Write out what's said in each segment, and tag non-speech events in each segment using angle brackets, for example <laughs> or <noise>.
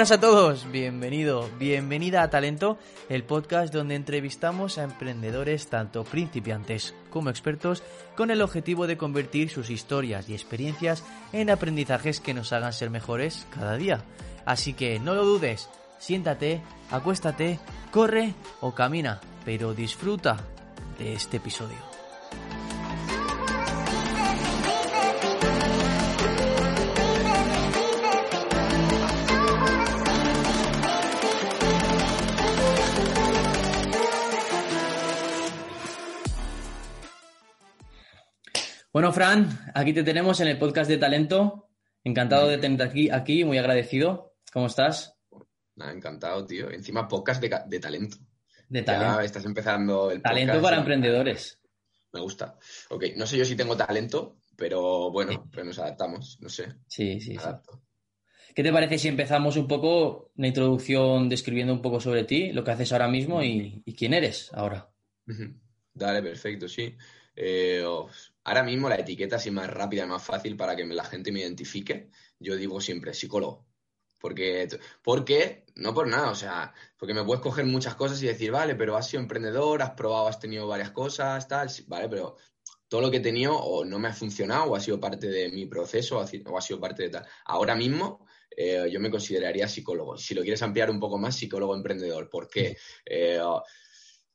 buenas a todos, bienvenido, bienvenida a Talento, el podcast donde entrevistamos a emprendedores tanto principiantes como expertos con el objetivo de convertir sus historias y experiencias en aprendizajes que nos hagan ser mejores cada día. Así que no lo dudes, siéntate, acuéstate, corre o camina, pero disfruta de este episodio. Bueno, Fran, aquí te tenemos en el podcast de talento. Encantado de tenerte aquí, aquí muy agradecido. ¿Cómo estás? Nada, encantado, tío. Encima podcast de, de talento. De talento. Ya estás empezando el Talento podcast, para emprendedores. Me gusta. Ok, no sé yo si tengo talento, pero bueno, pues nos adaptamos, no sé. Sí, sí, me sí. adapto. ¿Qué te parece si empezamos un poco una introducción describiendo un poco sobre ti, lo que haces ahora mismo y, y quién eres ahora? Dale, perfecto, sí. Eh, ahora mismo la etiqueta así más rápida y más fácil para que la gente me identifique, yo digo siempre psicólogo. Porque, porque, no por nada, o sea, porque me puedes coger muchas cosas y decir, vale, pero has sido emprendedor, has probado, has tenido varias cosas, tal, vale, pero todo lo que he tenido o no me ha funcionado o ha sido parte de mi proceso o ha, si- o ha sido parte de tal. Ahora mismo eh, yo me consideraría psicólogo. Si lo quieres ampliar un poco más, psicólogo emprendedor. ¿Por qué? Eh,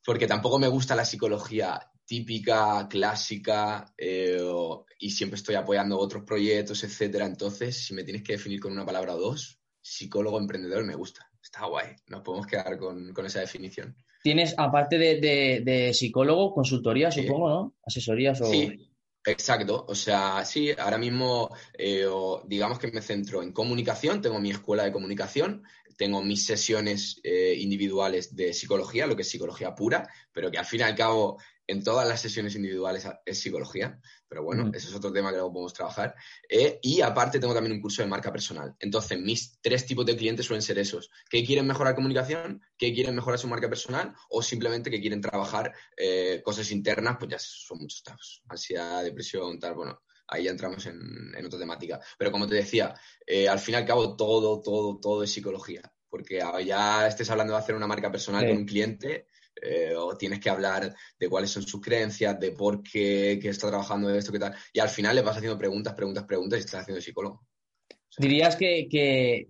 porque tampoco me gusta la psicología típica, clásica, eh, o- y siempre estoy apoyando otros proyectos, etcétera. Entonces, si me tienes que definir con una palabra o dos, psicólogo emprendedor me gusta. Está guay. Nos podemos quedar con, con esa definición. Tienes, aparte de, de- de psicólogo, consultoría, Sí. supongo, ¿no? Asesorías o... Sí, exacto. O sea, sí, ahora mismo eh, o digamos que me centro en comunicación, tengo mi escuela de comunicación, tengo mis sesiones eh, individuales de psicología, lo que es psicología pura, pero que al fin y al cabo en todas las sesiones individuales es psicología, pero bueno, Ujú. eso es otro tema que luego podemos trabajar. Eh, y aparte tengo también un curso de marca personal. Entonces, mis tres tipos de clientes suelen ser esos, que quieren mejorar comunicación, que quieren mejorar su marca personal o simplemente que quieren trabajar eh, cosas internas, pues ya son muchos tabs. Ansiedad, depresión, tal, bueno, ahí ya entramos en, en otra temática. Pero como te decía, eh, al fin y al cabo todo, todo, todo es psicología. Porque ya estés hablando de hacer una marca personal Sí. con un cliente, eh, o tienes que hablar de cuáles son sus creencias, de por qué, qué está trabajando de esto, qué tal. Y al final le vas haciendo preguntas, preguntas, preguntas y estás haciendo psicólogo. O sea, ¿Dirías que, que,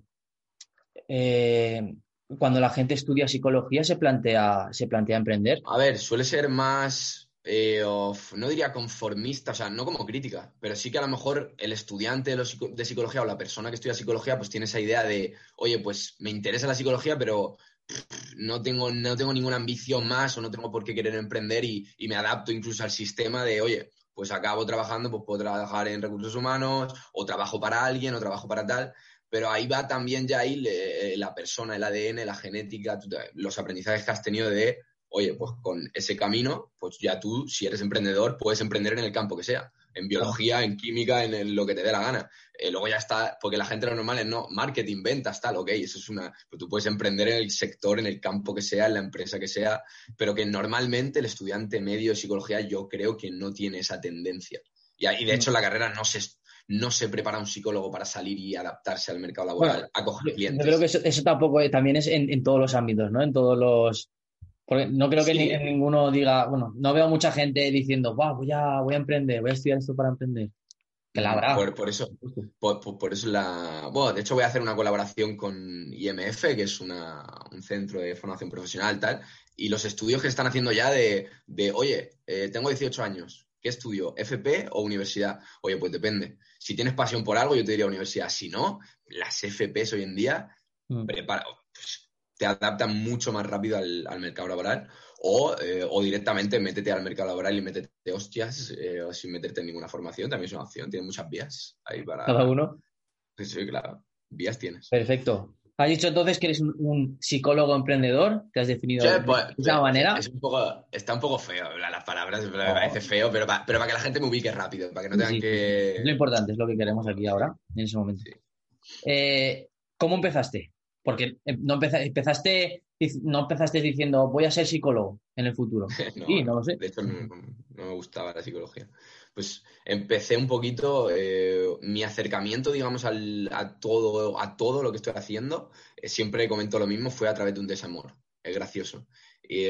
eh, cuando la gente estudia psicología se plantea, se plantea emprender? A ver, suele ser más, eh, of- no diría conformista, o sea, no como crítica, pero sí que a lo mejor el estudiante de, psico- de psicología o la persona que estudia psicología, pues tiene esa idea de, oye, pues me interesa la psicología, pero no tengo, no tengo ninguna ambición más o no tengo por qué querer emprender y, me adapto incluso al sistema de, oye, pues acabo trabajando, pues puedo trabajar en recursos humanos o trabajo para alguien o trabajo para tal. Pero ahí va también ya ahí le- la persona, el ADN, la genética, los aprendizajes que has tenido de, oye, pues con ese camino, pues ya tú, si eres emprendedor, puedes emprender en el campo que sea, en biología, en química, en el- lo que te dé la gana. Eh, luego ya está, porque la gente lo normal es no, marketing, ventas, tal, ok, eso es una, pues tú puedes emprender en el sector, en el campo que sea, en la empresa que sea, pero que normalmente el estudiante medio de psicología yo creo que no tiene esa tendencia. Y, de hecho en la carrera no se, no se prepara un psicólogo para salir y adaptarse al mercado laboral, Bueno, a coger Yo, yo clientes. creo que eso, eso tampoco eh, también es en, en todos los ámbitos, ¿no? En todos los... Porque no creo que Sí. ni- en ninguno diga, bueno, no veo mucha gente diciendo, "Buah, voy a, voy a emprender, voy a estudiar esto para emprender. Que la habrá. Por, por eso, por, por- por eso la. Bueno, de hecho, voy a hacer una colaboración con IMF, que es una- un centro de formación profesional, tal. Y los estudios que están haciendo ya de, de oye, eh, tengo 18 años, ¿qué estudio? ¿FP o universidad? Oye, pues depende. Si tienes pasión por algo, yo te diría universidad. Si no, las FPs hoy en día Mm. prepara, pues, te adaptan mucho más rápido al, al mercado laboral o, eh, o directamente métete al mercado laboral y métete hostias eh, o sin meterte en ninguna formación, también es una opción, tiene muchas vías ahí para... Cada uno. Sí, claro, vías tienes. Perfecto. Has dicho entonces que eres un, un psicólogo emprendedor, te has definido Sí, de pues, esa manera. es un poco, está un poco feo la- las palabras, me No. parece feo, pero, pa- pero para que la gente me ubique rápido, para que no tengan Sí, que... Es lo importante, es lo que queremos aquí ahora, en ese momento. Eh, ¿Cómo empezaste? Porque eh, no empeza- empezaste, no empezaste diciendo voy a ser psicólogo en el futuro. <laughs> No, Sí, no lo sé. De hecho, no, no me gustaba la psicología. pues empecé un poquito eh, mi acercamiento, digamos, a, todo, a todo lo que estoy haciendo. Eh, siempre comento lo mismo, fue a través de un desamor. Es gracioso. Y,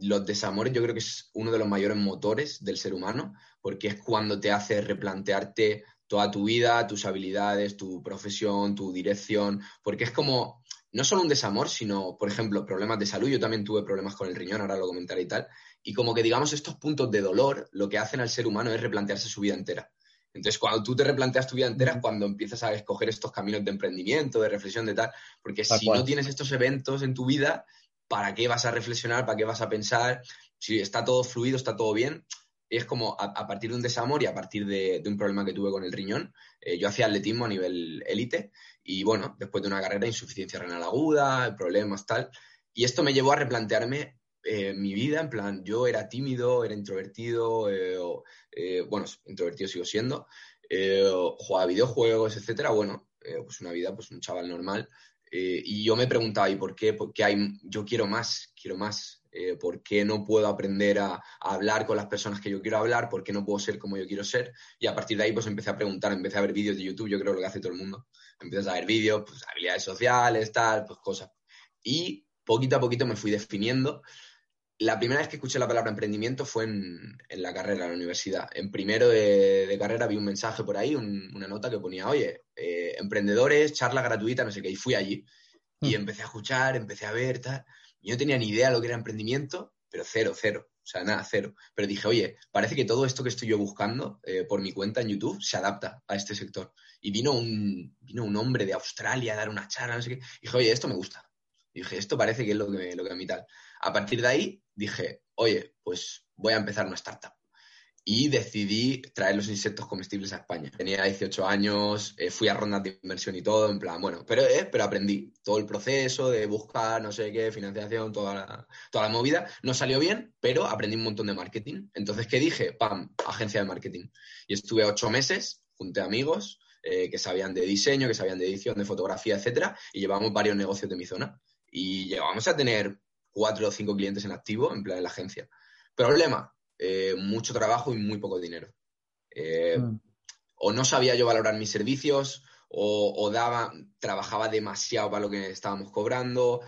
los desamores yo creo que es uno de los mayores motores del ser humano, porque es cuando te hace replantearte toda tu vida, tus habilidades, tu profesión, tu dirección, porque es como no solo un desamor, sino, por ejemplo, problemas de salud. Yo también tuve problemas con el riñón, ahora lo comentaré y tal. Y como que, digamos, estos puntos de dolor lo que hacen al ser humano es replantearse su vida entera. Entonces, cuando tú te replanteas tu vida entera, es cuando empiezas a escoger estos caminos de emprendimiento, de reflexión, de tal. Porque si no tienes estos eventos en tu vida, ¿para qué vas a reflexionar? ¿Para qué vas a pensar? Si está todo fluido, está todo bien. Es como a, partir de un desamor y a partir de, un problema que tuve con el riñón, eh, yo hacía atletismo a nivel élite y bueno, después de una carrera, insuficiencia renal aguda, problemas, tal. Y esto me llevó a replantearme eh, mi vida, en plan, yo era tímido, era introvertido, eh, bueno, introvertido sigo siendo, jugaba videojuegos, etcétera. Bueno, pues una vida, pues un chaval normal. Eh, y yo me preguntaba, ¿y por qué? Porque hay, yo quiero más, quiero más. Eh, ¿Por qué no puedo aprender a, hablar con las personas que yo quiero hablar? ¿Por qué no puedo ser como yo quiero ser? Y a partir de ahí, pues empecé a preguntar, empecé a ver vídeos de YouTube, yo creo lo que hace todo el mundo. Empiezas a ver vídeos, pues habilidades sociales, tal, pues cosas. Y poquito a poquito me fui definiendo la primera vez que escuché la palabra emprendimiento fue en, la carrera, en la universidad. En primero de, carrera vi un mensaje por ahí, una nota que ponía, oye, eh, emprendedores, charla gratuita, no sé qué, y fui allí. Y hmm. empecé a escuchar, empecé a ver, tal. Yo no tenía ni idea de lo que era emprendimiento, pero cero, cero. O sea, nada, cero. Pero dije, oye, parece que todo esto que estoy yo buscando eh, por mi cuenta en YouTube se adapta a este sector. Y vino un, vino un hombre de Australia a dar una charla, no sé qué. Y dije, oye, esto me gusta. Y dije, esto parece que es lo que, lo que a mí tal. A partir de ahí dije, oye, pues voy a empezar una startup. Y decidí traer los insectos comestibles a España. Tenía 18 años, eh, fui a rondas de inversión y todo, en plan, bueno, pero, eh, pero aprendí todo el proceso de buscar, no sé qué, financiación, toda la, movida. No salió bien, pero aprendí un montón de marketing. Entonces, ¿qué dije? ¡Pam! Agencia de marketing. Y estuve ocho meses, junté amigos, eh, que sabían de diseño, que sabían de edición, de fotografía, etcétera, y llevamos varios negocios de mi zona. Y llegamos a tener cuatro o cinco clientes en activo, en plan en la agencia. Problema, eh, mucho trabajo y muy poco dinero. Eh, mm. O no sabía yo valorar mis servicios, o, daba, trabajaba demasiado para lo que estábamos cobrando.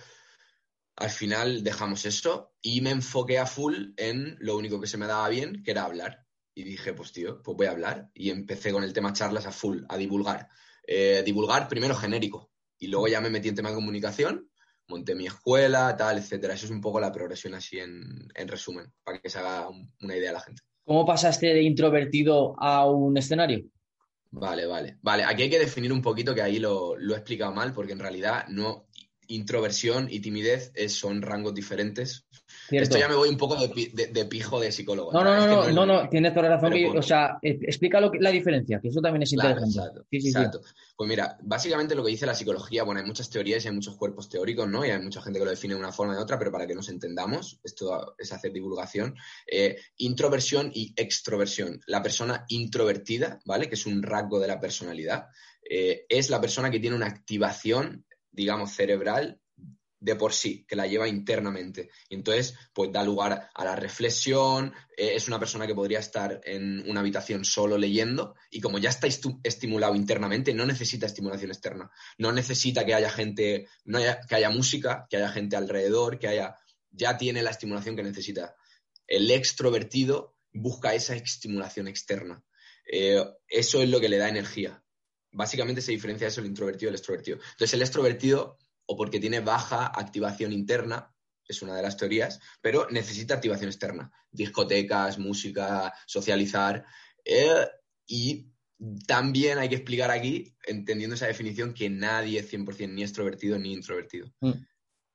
Al final dejamos eso y me enfoqué a full en lo único que se me daba bien, que era hablar. Y dije, pues tío, pues voy a hablar. Y empecé con el tema charlas a full, a divulgar. Eh, divulgar primero genérico. Y luego ya me metí en tema de comunicación monté mi escuela, tal, etcétera. Eso es un poco la progresión así en, resumen, para que se haga una idea a la gente. ¿Cómo pasaste de introvertido a un escenario? Vale, vale. Vale, aquí hay que definir un poquito que ahí lo, lo he explicado mal, porque en realidad no, introversión y timidez son rangos diferentes. Esto ya me voy un poco de, pijo de psicólogo. No, no, no, no, no, tienes toda la razón. o sea, explica la diferencia, que eso también es interesante. Exacto, Pues mira, básicamente lo que dice la psicología, bueno, hay muchas teorías y hay muchos cuerpos teóricos, ¿no? Y hay mucha gente que lo define de una forma o de otra, pero para que nos entendamos, esto es hacer divulgación. Eh, introversión y extroversión. La persona introvertida, ¿vale? Que es un rasgo de la personalidad, eh, es la persona que tiene una activación digamos, cerebral de por sí, que la lleva internamente. Y entonces, pues da lugar a la reflexión, eh, es una persona que podría estar en una habitación solo leyendo y como ya está estimulado internamente, no necesita estimulación externa. No necesita que haya gente, no que haya música, que haya gente alrededor, que haya, ya tiene la estimulación que necesita. El extrovertido busca esa estimulación externa. Eh, eso es lo que le da energía básicamente se diferencia eso el introvertido del extrovertido. Entonces, el extrovertido, o porque tiene baja activación interna, es una de las teorías, pero necesita activación externa. Discotecas, música, socializar. Eh, y también hay que explicar aquí, entendiendo esa definición, que nadie es 100% ni extrovertido ni introvertido. Mm.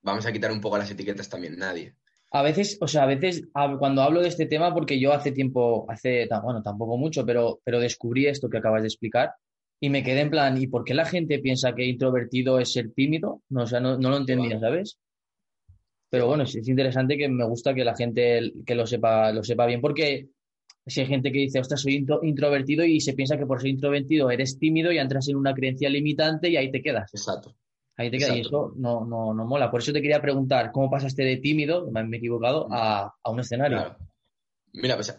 Vamos a quitar un poco las etiquetas también, nadie. A veces, o sea, a veces cuando hablo de este tema, porque yo hace tiempo, hace, bueno, tampoco mucho, pero, pero descubrí esto que acabas de explicar, y me quedé en plan, ¿y por qué la gente piensa que introvertido es ser tímido? No, o sea, no, lo entendía, ¿sabes? Pero bueno, es, interesante que me gusta que la gente que lo sepa, lo sepa bien, porque si hay gente que dice, ostras, soy introvertido y se piensa que por ser introvertido eres tímido y entras en una creencia limitante y ahí te quedas. Exacto. Ahí te quedas y eso no, no, no mola. Por eso te quería preguntar, ¿cómo pasaste de tímido, me he equivocado, a, a un escenario? Mira, pues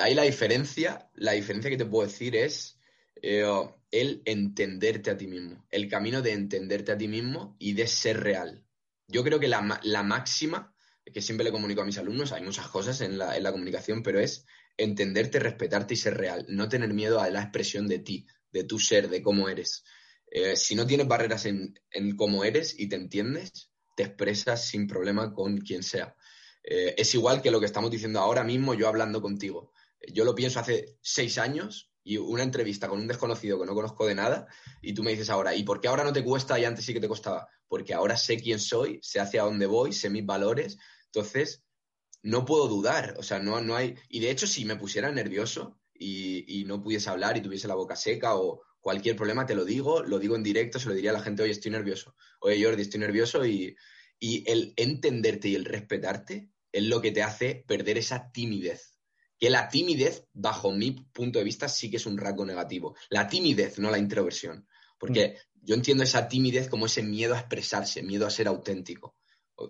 ahí la diferencia, la diferencia que te puedo decir es eh, el entenderte a ti mismo, el camino de entenderte a ti mismo y de ser real. Yo creo que la, la máxima, que siempre le comunico a mis alumnos, hay muchas cosas en la, en la comunicación, pero es entenderte, respetarte y ser real. No tener miedo a la expresión de ti, de tu ser, de cómo eres. Eh, si no tienes barreras en, en, cómo eres y te entiendes, te expresas sin problema con quien sea. Eh, es igual que lo que estamos diciendo ahora mismo, yo hablando contigo. Yo lo pienso hace seis años y una entrevista con un desconocido que no conozco de nada y tú me dices ahora, ¿y por qué ahora no te cuesta y antes sí que te costaba? Porque ahora sé quién soy, sé hacia dónde voy, sé mis valores, entonces no puedo dudar, o sea, no, no hay... Y de hecho, si me pusiera nervioso y, y, no pudiese hablar y tuviese la boca seca o cualquier problema, te lo digo, lo digo en directo, se lo diría a la gente, oye, estoy nervioso, oye, Jordi, estoy nervioso y, y el entenderte y el respetarte es lo que te hace perder esa timidez que la timidez, bajo mi punto de vista, sí que es un rasgo negativo. La timidez, no la introversión. Porque mm. yo entiendo esa timidez como ese miedo a expresarse, miedo a ser auténtico.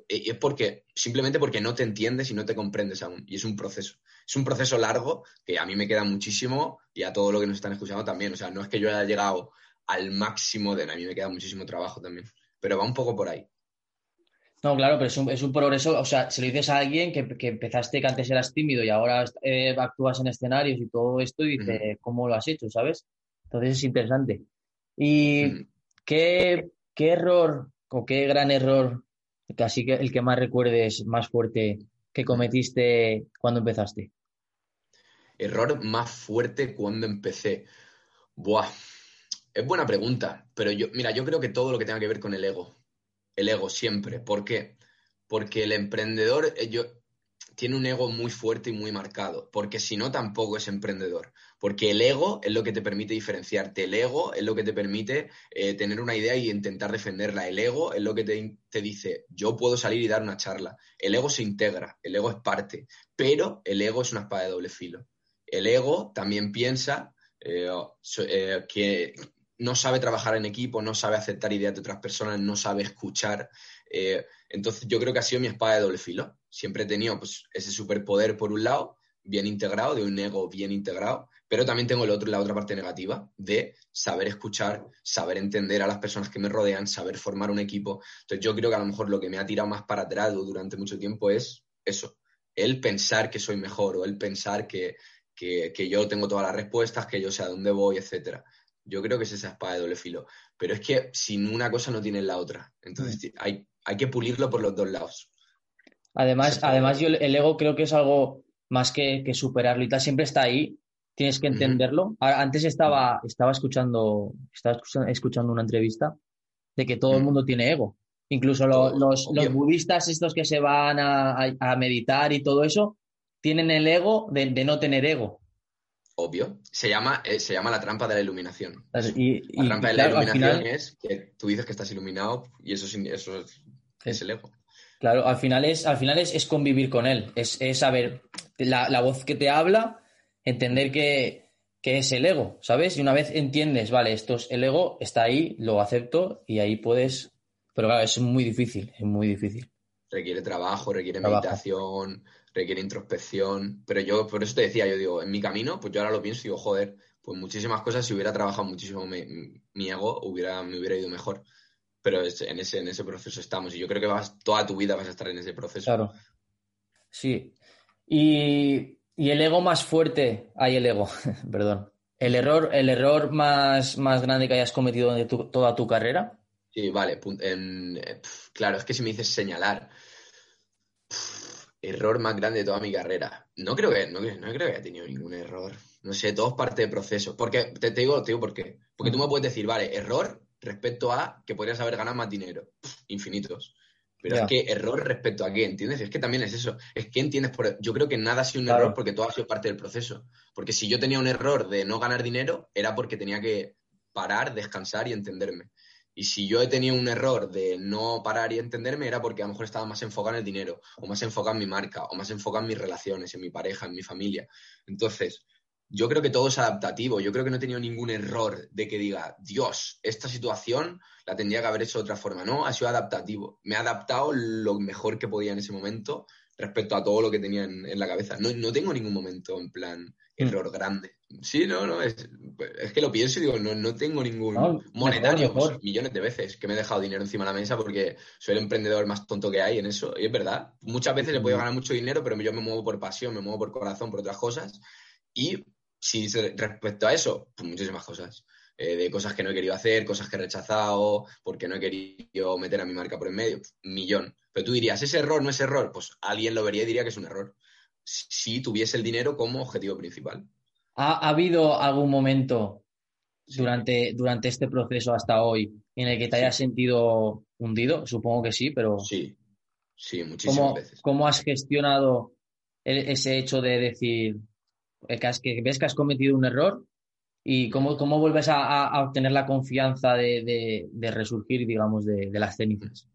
Y es porque, simplemente porque no te entiendes y no te comprendes aún. Y es un proceso. Es un proceso largo que a mí me queda muchísimo y a todo lo que nos están escuchando también. O sea, no es que yo haya llegado al máximo de... A mí me queda muchísimo trabajo también. Pero va un poco por ahí. No, claro, pero es un, es un, progreso, o sea, si lo dices a alguien que, que, empezaste que antes eras tímido y ahora eh, actúas en escenarios y todo esto y dice, ¿cómo lo has hecho? ¿Sabes? Entonces es interesante. ¿Y qué, qué, error o qué gran error, casi que el que más recuerdes más fuerte que cometiste cuando empezaste? Error más fuerte cuando empecé. Buah, es buena pregunta, pero yo, mira, yo creo que todo lo que tenga que ver con el ego el ego siempre. ¿Por qué? Porque el emprendedor eh, yo, tiene un ego muy fuerte y muy marcado, porque si no tampoco es emprendedor, porque el ego es lo que te permite diferenciarte, el ego es lo que te permite eh, tener una idea y intentar defenderla, el ego es lo que te, te, dice, yo puedo salir y dar una charla, el ego se integra, el ego es parte, pero el ego es una espada de doble filo. El ego también piensa eh, que no sabe trabajar en equipo, no sabe aceptar ideas de otras personas, no sabe escuchar. Eh, entonces yo creo que ha sido mi espada de doble filo. Siempre he tenido pues, ese superpoder por un lado, bien integrado, de un ego bien integrado, pero también tengo el otro, la otra parte negativa de saber escuchar, saber entender a las personas que me rodean, saber formar un equipo. Entonces yo creo que a lo mejor lo que me ha tirado más para atrás durante mucho tiempo es eso, el pensar que soy mejor o el pensar que, que, que yo tengo todas las respuestas, que yo sé a dónde voy, etcétera. Yo creo que es esa espada de doble filo. Pero es que sin una cosa no tienes la otra. Entonces mm. hay, hay que pulirlo por los dos lados. Además, además yo el ego creo que es algo más que, superarlo y tal. Siempre está ahí. Tienes que entenderlo. Antes estaba, estaba, escuchando, estaba escuchando una entrevista de que todo el mundo tiene ego. Incluso los, los, budistas, estos que se van a, meditar y todo eso, tienen el ego de no tener ego obvio. Se llama, eh, se llama la trampa de la iluminación. Y, la trampa de la iluminación es que tú dices que estás iluminado y eso, eso es, el ego. Claro, al final es, al final es, convivir con él, es, saber la, voz que te habla, entender que, es el ego, ¿sabes? Y una vez entiendes, vale, esto es el ego, está ahí, lo acepto y ahí puedes. Pero claro, es muy difícil, es muy difícil. Requiere trabajo, requiere meditación, requiere introspección, pero yo por eso te decía, yo digo, en mi camino, pues yo ahora lo pienso y digo, joder, pues muchísimas cosas, si hubiera trabajado muchísimo mi, ego, hubiera, me hubiera ido mejor. Pero en, ese, en ese proceso estamos y yo creo que vas, toda tu vida vas a estar en ese proceso. Claro. Sí. Y, el ego más fuerte, hay el ego, <laughs> perdón. ¿El error, el error más, más grande que hayas cometido en toda tu carrera? Sí, vale. Eh, claro, es que si me dices señalar, error más grande de toda mi carrera. No creo que, no, creo que haya tenido ningún error. No sé, todo es parte del proceso. Porque, te, digo, te digo por qué. Porque tú me puedes decir, vale, error respecto a que podrías haber ganado más dinero. infinitos. Pero es que error respecto a qué, ¿entiendes? Es que también es eso. Es que entiendes por. Yo creo que nada ha sido un error porque todo ha sido parte del proceso. Porque si yo tenía un error de no ganar dinero, era porque tenía que parar, descansar y entenderme. Y si yo he tenido un error de no parar y entenderme, era porque a lo mejor estaba más enfocado en el dinero, o más enfocado en mi marca, o más enfocado en mis relaciones, en mi pareja, en mi familia. Entonces, yo creo que todo es adaptativo. Yo creo que no he tenido ningún error de que diga, Dios, esta situación la tendría que haber hecho de otra forma. No, ha sido adaptativo. Me he adaptado lo mejor que podía en ese momento. respecto a todo lo que tenía en, la cabeza. No, no, tengo ningún momento en plan mm. error grande. Sí, no, no, es, es que lo pienso y digo, no, no tengo ningún monetario, pues, millones de veces que me he dejado dinero encima de la mesa porque soy el emprendedor más tonto que hay en eso, y es verdad. Muchas veces he podido ganar mucho dinero, pero yo me muevo por pasión, me muevo por corazón, por otras cosas, y si respecto a eso, pues muchísimas cosas. Eh, de cosas que no he querido hacer, cosas que he rechazado, porque no he querido meter a mi marca por en medio, un millón. Pero tú dirías, ¿es error no es error? Pues alguien lo vería y diría que es un error. Si tuviese el dinero como objetivo principal. ¿Ha, habido algún momento durante, durante este proceso hasta hoy en el que te hayas sentido hundido? Supongo que sí, pero. Sí, sí, muchísimas veces. ¿Cómo has gestionado ese hecho de decir eh, que, ves que has cometido un error y cómo, cómo vuelves a, obtener la confianza de, resurgir, digamos, de, las cenizas?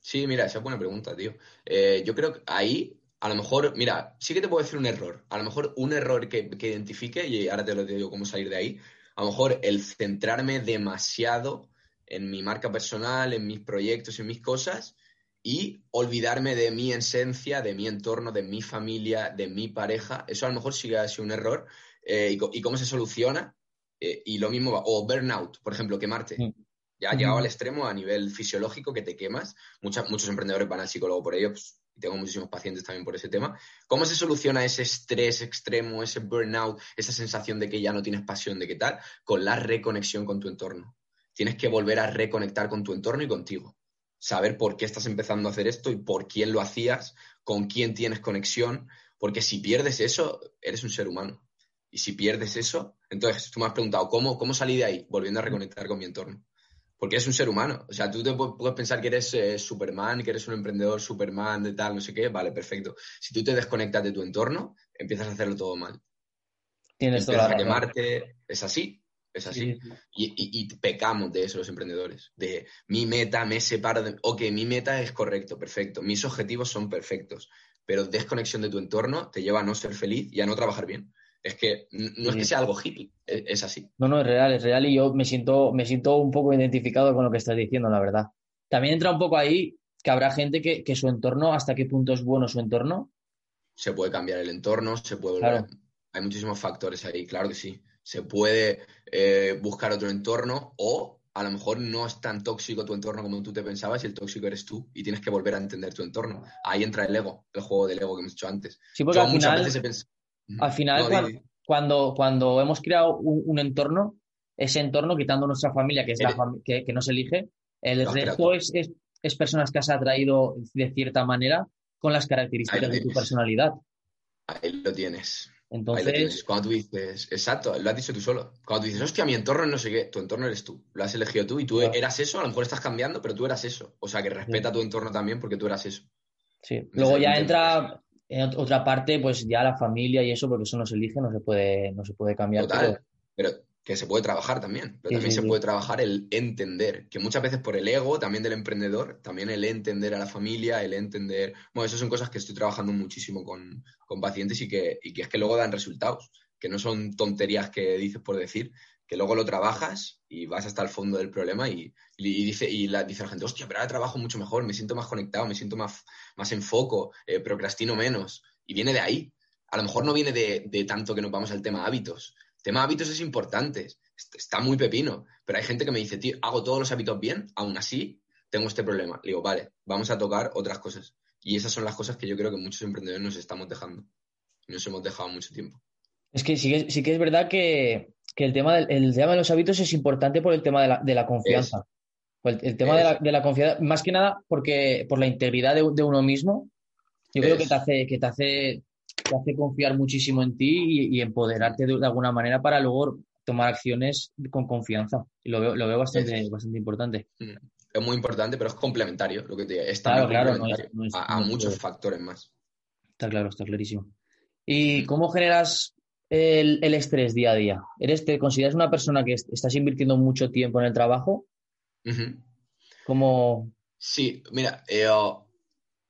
Sí, mira, esa es buena pregunta, tío. Eh, yo creo que ahí a lo mejor, mira, sí que te puedo decir un error. A lo mejor un error que, identifique, y ahora te lo digo cómo salir de ahí, a lo mejor el centrarme demasiado en mi marca personal, en mis proyectos, en mis cosas, y olvidarme de mi esencia, de mi entorno, de mi familia, de mi pareja. Eso a lo mejor sí que ha sido un error. Eh, y, cómo se soluciona? Eh, y lo mismo, o burnout, por ejemplo, quemarte. Mm. Ya ha llegado al extremo a nivel fisiológico que te quemas. muchos emprendedores van al psicólogo por ello. Pues, y tengo muchísimos pacientes también por ese tema. ¿Cómo se soluciona ese estrés extremo, ese burnout, esa sensación de que ya no tienes pasión, de qué tal? Con la reconexión con tu entorno. Tienes que volver a reconectar con tu entorno y contigo. Saber por qué estás empezando a hacer esto y por quién lo hacías, con quién tienes conexión, porque si pierdes eso, eres un ser humano. Y si pierdes eso, entonces tú me has preguntado, ¿cómo, cómo salí de ahí? Volviendo a reconectar con mi entorno porque eres un ser humano. O sea, tú te puedes pensar que eres eh, Superman, que eres un emprendedor Superman, de tal, no sé qué, vale, perfecto. Si tú te desconectas de tu entorno, empiezas a hacerlo todo mal. Tienes toda la a quemarte, es así, es así. Y, y, pecamos de eso los emprendedores, de mi meta, me separo de... Ok, mi meta es correcto, perfecto, mis objetivos son perfectos, pero desconexión de tu entorno te lleva a no ser feliz y a no trabajar bien. Es que no es que sea algo hippie, e, es, así. No, no, es real, es real y yo me siento, me siento un poco identificado con lo que estás diciendo, la verdad. También entra un poco ahí que habrá gente que, su entorno, ¿hasta qué punto es bueno su entorno? Se puede cambiar el entorno, se puede volver... Hay muchísimos factores ahí, claro que sí. Se puede eh, buscar otro entorno o a lo mejor no es tan tóxico tu entorno como tú te pensabas y el tóxico eres tú y tienes que volver a entender tu entorno. Ahí entra el ego, el juego del ego que hemos hecho antes. Sí, porque muchas veces he pensado al final, cuando, cuando, hemos creado un, entorno, ese entorno, quitando nuestra familia, que es la que, que, nos elige, el resto es, es, personas que has atraído de cierta manera con las características de tu personalidad. Ahí lo tienes. Entonces, cuando tú dices, exacto, lo has dicho tú solo. Cuando tú dices, hostia, mi entorno no sé qué, tu entorno eres tú, lo has elegido tú y tú eras eso, a lo mejor estás cambiando, pero tú eras eso. O sea, que respeta tu entorno también porque tú eras eso. Sí, luego ya entra en otra parte, pues ya la familia y eso, porque eso no se elige, no se puede, no se puede cambiar. Total, pero... que se puede trabajar también, pero también se puede trabajar el entender, que muchas veces por el ego también del emprendedor, también el entender a la familia, el entender, bueno, esas son cosas que estoy trabajando muchísimo con, pacientes y que, y que es que luego dan resultados, que no son tonterías que dices por decir, que luego lo trabajas y vas hasta el fondo del problema y, dice, y la, dice la gente, hostia, pero ahora trabajo mucho mejor, me siento más conectado, me siento más, más en foco, eh, procrastino menos. Y viene de ahí. A lo mejor no viene de, tanto que nos vamos al tema hábitos. El tema hábitos es importante, está muy pepino, pero hay gente que me dice, tío, hago todos los hábitos bien, aún así tengo este problema. Le digo, vale, vamos a tocar otras cosas. Y esas son las cosas que yo creo que muchos emprendedores nos estamos dejando. Nos hemos dejado mucho tiempo. Es que sí, sí que es verdad que, el, tema del, tema de los hábitos es importante por el tema de la, de la confianza. El, tema de la, de la, confianza, más que nada porque por la integridad de, uno mismo, yo creo que te hace, que te hace, te hace confiar muchísimo en ti y, empoderarte de, alguna manera para luego tomar acciones con confianza. Y lo veo, lo veo bastante, bastante importante. Mm. Es muy importante, pero es complementario lo que te Está claro, a, muchos factores más. Está claro, está clarísimo. ¿Y cómo generas el, estrés día a día? ¿Eres, ¿Te consideras una persona que estás invirtiendo mucho tiempo en el trabajo? ¿Cómo...? Sí, mira, eh,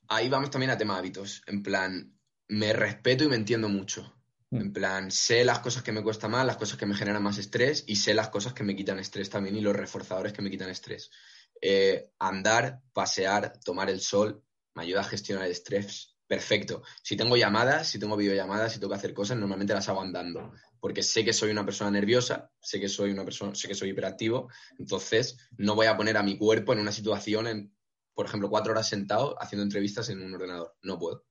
ahí vamos también a tema hábitos. En plan, me respeto y me entiendo mucho. Mm. En plan, sé las cosas que me cuesta más, las cosas que me generan más estrés y sé las cosas que me quitan estrés también y los reforzadores que me quitan estrés. Eh, andar, pasear, tomar el sol, me ayuda a gestionar el estrés perfecto. Si tengo llamadas, si tengo videollamadas, si tengo que hacer cosas, normalmente las hago andando, porque sé que soy una persona nerviosa, sé que soy una persona, sé que soy hiperactivo, entonces no voy a poner a mi cuerpo en una situación, en, por ejemplo, cuatro horas sentado haciendo entrevistas en un ordenador. No puedo.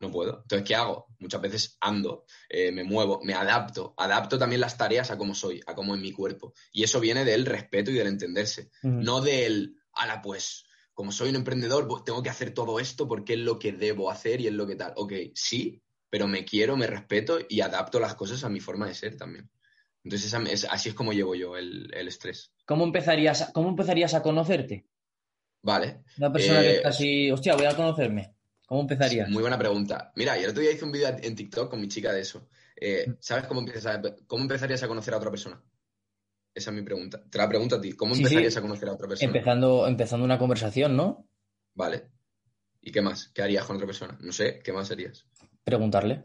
No puedo. Entonces, ¿qué hago? Muchas veces ando, eh, me muevo, me adapto. Adapto también las tareas a cómo soy, a cómo es mi cuerpo. Y eso viene del respeto y del entenderse. No del, ala, pues, como soy un emprendedor, pues tengo que hacer todo esto porque es lo que debo hacer y es lo que tal. Ok, sí, pero me quiero, me respeto y adapto las cosas a mi forma de ser también. Entonces, así es como llevo yo el, estrés. ¿Cómo empezarías, ¿Cómo empezarías a conocerte? Vale. Una persona que eh, está así, hostia, voy a conocerme. ¿Cómo empezarías? Muy buena pregunta. Mira, y el otro día hice un vídeo en TikTok con mi chica de eso. Eh, mm. ¿Sabes cómo, cómo empezarías a conocer a otra persona? Esa es mi pregunta. Te la pregunto a ti. ¿Cómo empezarías a conocer a otra persona? Empezando, empezando una conversación, ¿no? Vale. ¿Y qué más? ¿Qué harías con otra persona? No sé, ¿qué más harías? Preguntarle.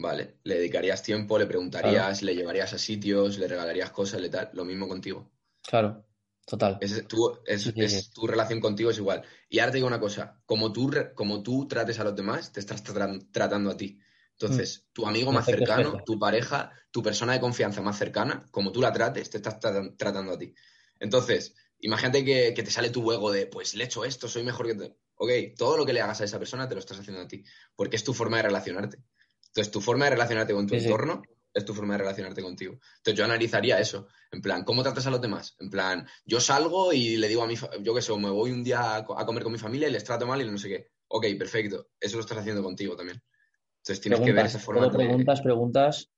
Vale. Le dedicarías tiempo, le preguntarías, le llevarías a sitios, le regalarías cosas, le tal. Lo mismo contigo. Claro, total. Es, tu, es, tu relación contigo es igual. Y ahora te digo una cosa. Como tú, como tú trates a los demás, te estás tratando a ti. Entonces, mm. tu amigo más cercano, tu pareja, tu persona de confianza más cercana, como tú la trates, te estás tratando a ti. Entonces, imagínate que, te sale tu ego de, pues le he hecho esto, soy mejor que tú. Ok, todo lo que le hagas a esa persona te lo estás haciendo a ti, porque es tu forma de relacionarte. Entonces, tu forma de relacionarte con tu entorno es tu forma de relacionarte contigo. Entonces, yo analizaría eso. En plan, ¿cómo tratas a los demás? En plan, yo salgo y le digo a mi, yo qué sé, me voy un día a comer con mi familia y les trato mal y no sé qué. Ok, perfecto. Eso lo estás haciendo contigo también. Entonces tienes que ver esa forma de... Preguntas, preguntas.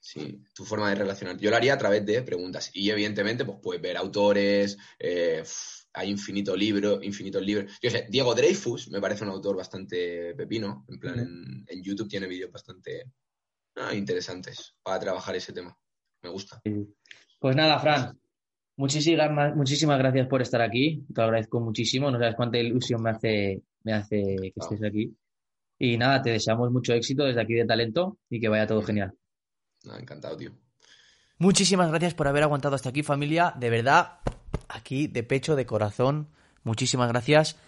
Sí, tu forma de relacionar. Yo lo haría a través de preguntas. Y evidentemente, pues puedes ver autores, eh, hay infinito libro, infinitos libros. Yo sé, Diego Dreyfus me parece un autor bastante pepino. En plan, en, YouTube tiene vídeos bastante ah, interesantes para trabajar ese tema. Me gusta. Pues nada, Fran. Muchísimas, muchísimas gracias por estar aquí. Te lo agradezco muchísimo. No sabes cuánta ilusión me hace, me hace que estés aquí. Y nada, te deseamos mucho éxito desde aquí de talento y que vaya todo genial. encantado, tío. Muchísimas gracias por haber aguantado hasta aquí, familia. De verdad, aquí de pecho, de corazón. Muchísimas gracias.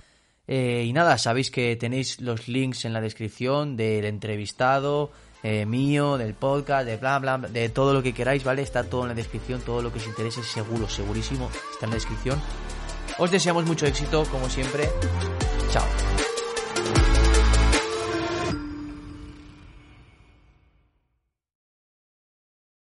Eh, y nada, sabéis que tenéis los links en la descripción del entrevistado, eh, mío, del podcast, de bla, bla, de todo lo que queráis, ¿vale? Está todo en la descripción, todo lo que os interese, seguro, segurísimo, está en la descripción. Os deseamos mucho éxito, como siempre. Chao.